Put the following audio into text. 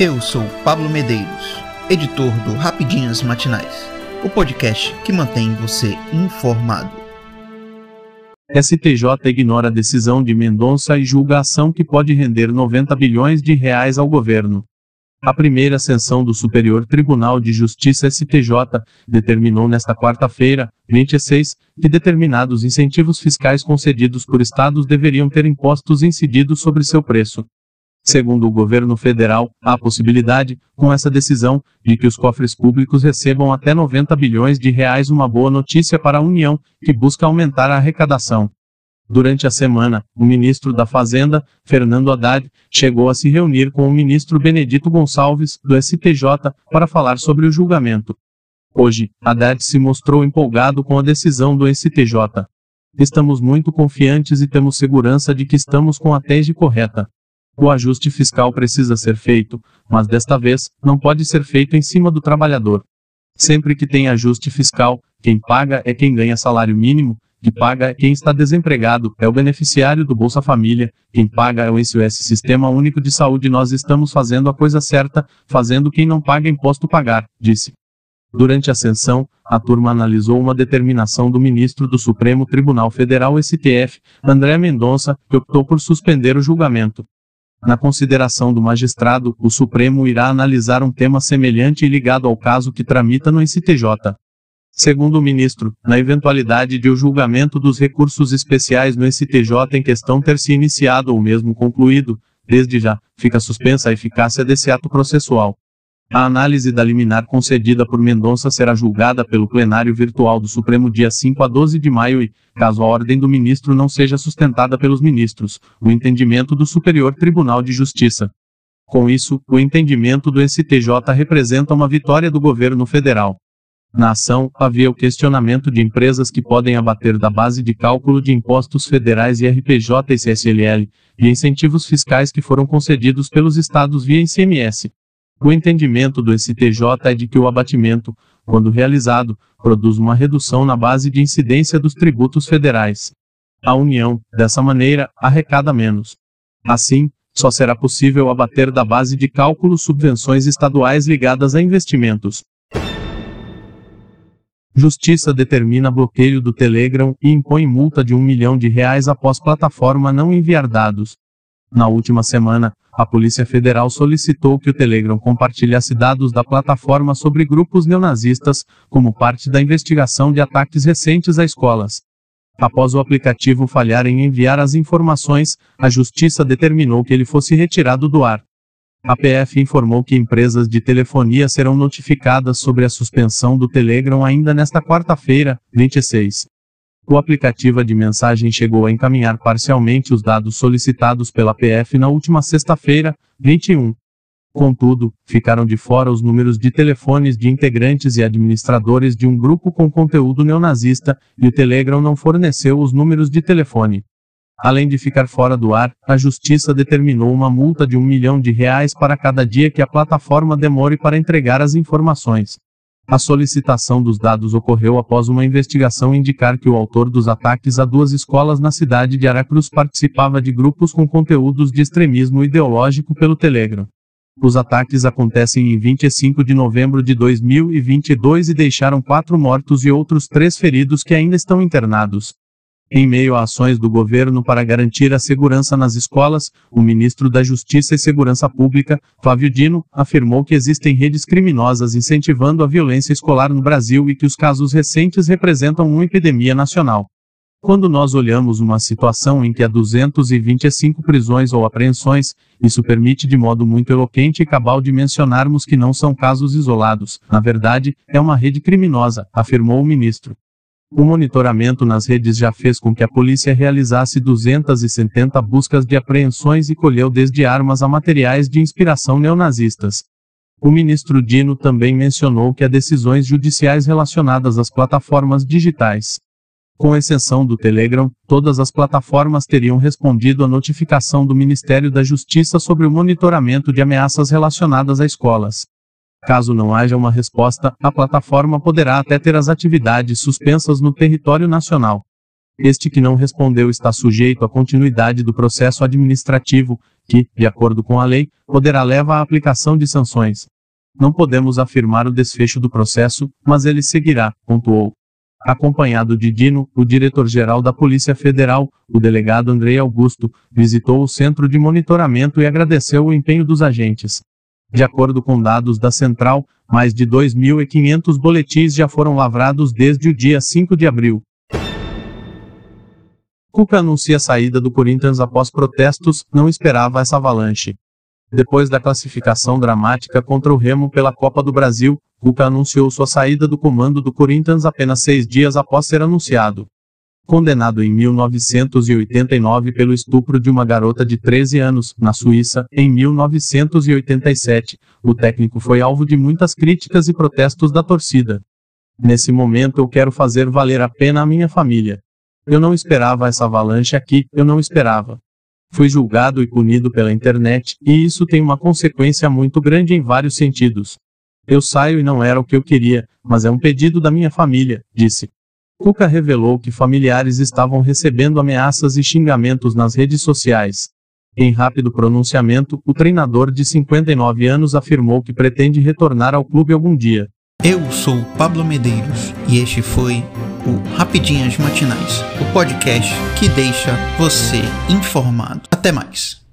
Eu sou Pablo Medeiros, editor do Rapidinhas Matinais, o podcast que mantém você informado. STJ ignora a decisão de Mendonça e julga ação que pode render 90 bilhões de reais ao governo. A primeira sessão do Superior Tribunal de Justiça STJ determinou nesta quarta-feira, 26, que determinados incentivos fiscais concedidos por estados deveriam ter impostos incididos sobre seu preço. Segundo o governo federal, há possibilidade, com essa decisão, de que os cofres públicos recebam até 90 bilhões de reais, uma boa notícia para a União, que busca aumentar a arrecadação. Durante a semana, o ministro da Fazenda, Fernando Haddad, chegou a se reunir com o ministro Benedito Gonçalves, do STJ, para falar sobre o julgamento. Hoje, Haddad se mostrou empolgado com a decisão do STJ. Estamos muito confiantes e temos segurança de que estamos com a tese correta. O ajuste fiscal precisa ser feito, mas desta vez, não pode ser feito em cima do trabalhador. Sempre que tem ajuste fiscal, quem paga é quem ganha salário mínimo, que paga é quem está desempregado, é o beneficiário do Bolsa Família, quem paga é o SOS Sistema Único de Saúde. Nós estamos fazendo a coisa certa, fazendo quem não paga imposto pagar, disse. Durante a sessão, a turma analisou uma determinação do ministro do Supremo Tribunal Federal STF, André Mendonça, que optou por suspender o julgamento. Na consideração do magistrado, o Supremo irá analisar um tema semelhante e ligado ao caso que tramita no STJ. Segundo o ministro, na eventualidade de o julgamento dos recursos especiais no STJ em questão ter se iniciado ou mesmo concluído, desde já, fica suspensa a eficácia desse ato processual. A análise da liminar concedida por Mendonça será julgada pelo plenário virtual do Supremo dia 5 a 12 de maio e, caso a ordem do ministro não seja sustentada pelos ministros, o entendimento do Superior Tribunal de Justiça. Com isso, o entendimento do STJ representa uma vitória do governo federal. Na ação, havia o questionamento de empresas que podem abater da base de cálculo de impostos federais IRPJ e CSLL, e incentivos fiscais que foram concedidos pelos estados via ICMS. O entendimento do STJ é de que o abatimento, quando realizado, produz uma redução na base de incidência dos tributos federais. A União, dessa maneira, arrecada menos. Assim, só será possível abater da base de cálculo subvenções estaduais ligadas a investimentos. Justiça determina bloqueio do Telegram e impõe multa de um milhão de reais após plataforma não enviar dados. Na última semana, a Polícia Federal solicitou que o Telegram compartilhasse dados da plataforma sobre grupos neonazistas, como parte da investigação de ataques recentes a escolas. Após o aplicativo falhar em enviar as informações, a Justiça determinou que ele fosse retirado do ar. A PF informou que empresas de telefonia serão notificadas sobre a suspensão do Telegram ainda nesta quarta-feira, 26. O aplicativo de mensagem chegou a encaminhar parcialmente os dados solicitados pela PF na última sexta-feira, 21. Contudo, ficaram de fora os números de telefones de integrantes e administradores de um grupo com conteúdo neonazista, e o Telegram não forneceu os números de telefone. Além de ficar fora do ar, a Justiça determinou uma multa de um milhão de reais para cada dia que a plataforma demore para entregar as informações. A solicitação dos dados ocorreu após uma investigação indicar que o autor dos ataques a duas escolas na cidade de Aracruz participava de grupos com conteúdos de extremismo ideológico pelo Telegram. Os ataques acontecem em 25 de novembro de 2022 e deixaram quatro mortos e outros três feridos que ainda estão internados. Em meio a ações do governo para garantir a segurança nas escolas, o ministro da Justiça e Segurança Pública, Flávio Dino, afirmou que existem redes criminosas incentivando a violência escolar no Brasil e que os casos recentes representam uma epidemia nacional. Quando nós olhamos uma situação em que há 225 prisões ou apreensões, isso permite de modo muito eloquente e cabal de mencionarmos que não são casos isolados, na verdade, é uma rede criminosa, afirmou o ministro. O monitoramento nas redes já fez com que a polícia realizasse 270 buscas de apreensões e colheu desde armas a materiais de inspiração neonazistas. O ministro Dino também mencionou que há decisões judiciais relacionadas às plataformas digitais. Com exceção do Telegram, todas as plataformas teriam respondido à notificação do Ministério da Justiça sobre o monitoramento de ameaças relacionadas a escolas. Caso não haja uma resposta, a plataforma poderá até ter as atividades suspensas no território nacional. Este que não respondeu está sujeito à continuidade do processo administrativo, que, de acordo com a lei, poderá levar à aplicação de sanções. Não podemos afirmar o desfecho do processo, mas ele seguirá, pontuou. Acompanhado de Dino, o diretor-geral da Polícia Federal, o delegado Andrei Augusto, visitou o centro de monitoramento e agradeceu o empenho dos agentes. De acordo com dados da Central, mais de 2.500 boletins já foram lavrados desde o dia 5 de abril. Cuca anuncia a saída do Corinthians após protestos, não esperava essa avalanche. Depois da classificação dramática contra o Remo pela Copa do Brasil, Cuca anunciou sua saída do comando do Corinthians apenas seis dias após ser anunciado. Condenado em 1989 pelo estupro de uma garota de 13 anos, na Suíça, em 1987, o técnico foi alvo de muitas críticas e protestos da torcida. Nesse momento eu quero fazer valer a pena a minha família. Eu não esperava essa avalanche aqui, eu não esperava. Fui julgado e punido pela internet, e isso tem uma consequência muito grande em vários sentidos. Eu saio e não era o que eu queria, mas é um pedido da minha família, disse. Cuca revelou que familiares estavam recebendo ameaças e xingamentos nas redes sociais. Em rápido pronunciamento, o treinador de 59 anos afirmou que pretende retornar ao clube algum dia. Eu sou Pablo Medeiros e este foi o Rapidinhas Matinais, o podcast que deixa você informado. Até mais.